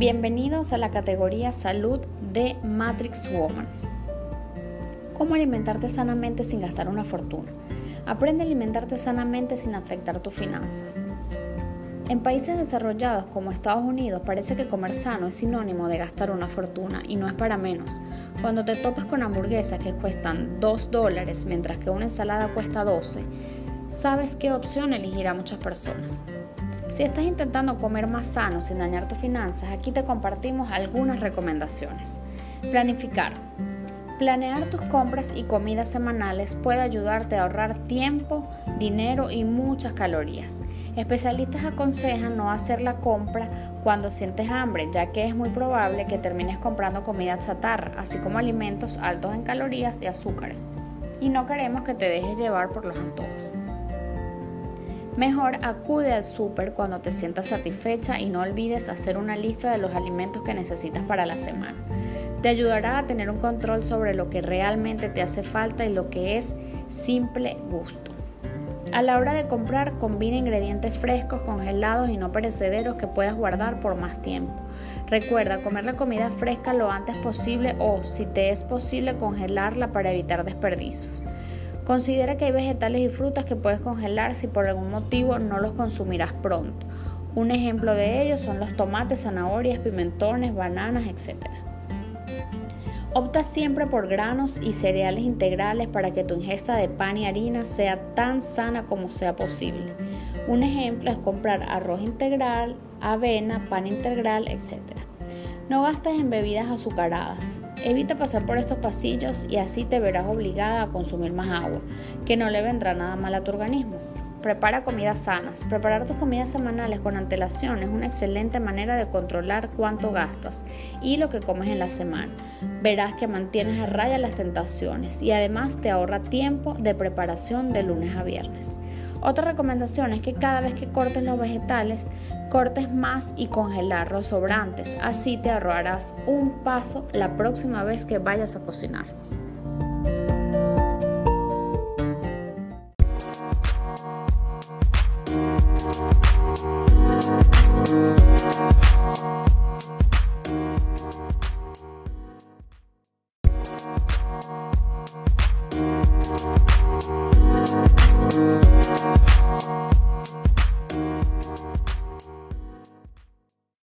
Bienvenidos a la categoría Salud de Matrix Woman. ¿Cómo alimentarte sanamente sin gastar una fortuna? Aprende a alimentarte sanamente sin afectar tus finanzas. En países desarrollados como Estados Unidos parece que comer sano es sinónimo de gastar una fortuna y no es para menos. Cuando te topas con hamburguesas que cuestan 2 dólares mientras que una ensalada cuesta 12, sabes qué opción elegirá muchas personas. Si estás intentando comer más sano sin dañar tus finanzas, aquí te compartimos algunas recomendaciones. Planificar. Planear tus compras y comidas semanales puede ayudarte a ahorrar tiempo, dinero y muchas calorías. Especialistas aconsejan no hacer la compra cuando sientes hambre, ya que es muy probable que termines comprando comida chatarra, así como alimentos altos en calorías y azúcares. Y no queremos que te dejes llevar por los antojos. Mejor acude al súper cuando te sientas satisfecha y no olvides hacer una lista de los alimentos que necesitas para la semana. Te ayudará a tener un control sobre lo que realmente te hace falta y lo que es simple gusto. A la hora de comprar, combina ingredientes frescos, congelados y no perecederos que puedas guardar por más tiempo. Recuerda comer la comida fresca lo antes posible o, si te es posible, congelarla para evitar desperdicios. Considera que hay vegetales y frutas que puedes congelar si por algún motivo no los consumirás pronto. Un ejemplo de ellos son los tomates, zanahorias, pimentones, bananas, etc. Opta siempre por granos y cereales integrales para que tu ingesta de pan y harina sea tan sana como sea posible. Un ejemplo es comprar arroz integral, avena, pan integral, etc. No gastes en bebidas azucaradas. Evita pasar por estos pasillos y así te verás obligada a consumir más agua, que no le vendrá nada mal a tu organismo. Prepara comidas sanas. Preparar tus comidas semanales con antelación es una excelente manera de controlar cuánto gastas y lo que comes en la semana. Verás que mantienes a raya las tentaciones y además te ahorra tiempo de preparación de lunes a viernes. Otra recomendación es que cada vez que cortes los vegetales, cortes más y congelar los sobrantes. Así te ahorrarás un paso la próxima vez que vayas a cocinar.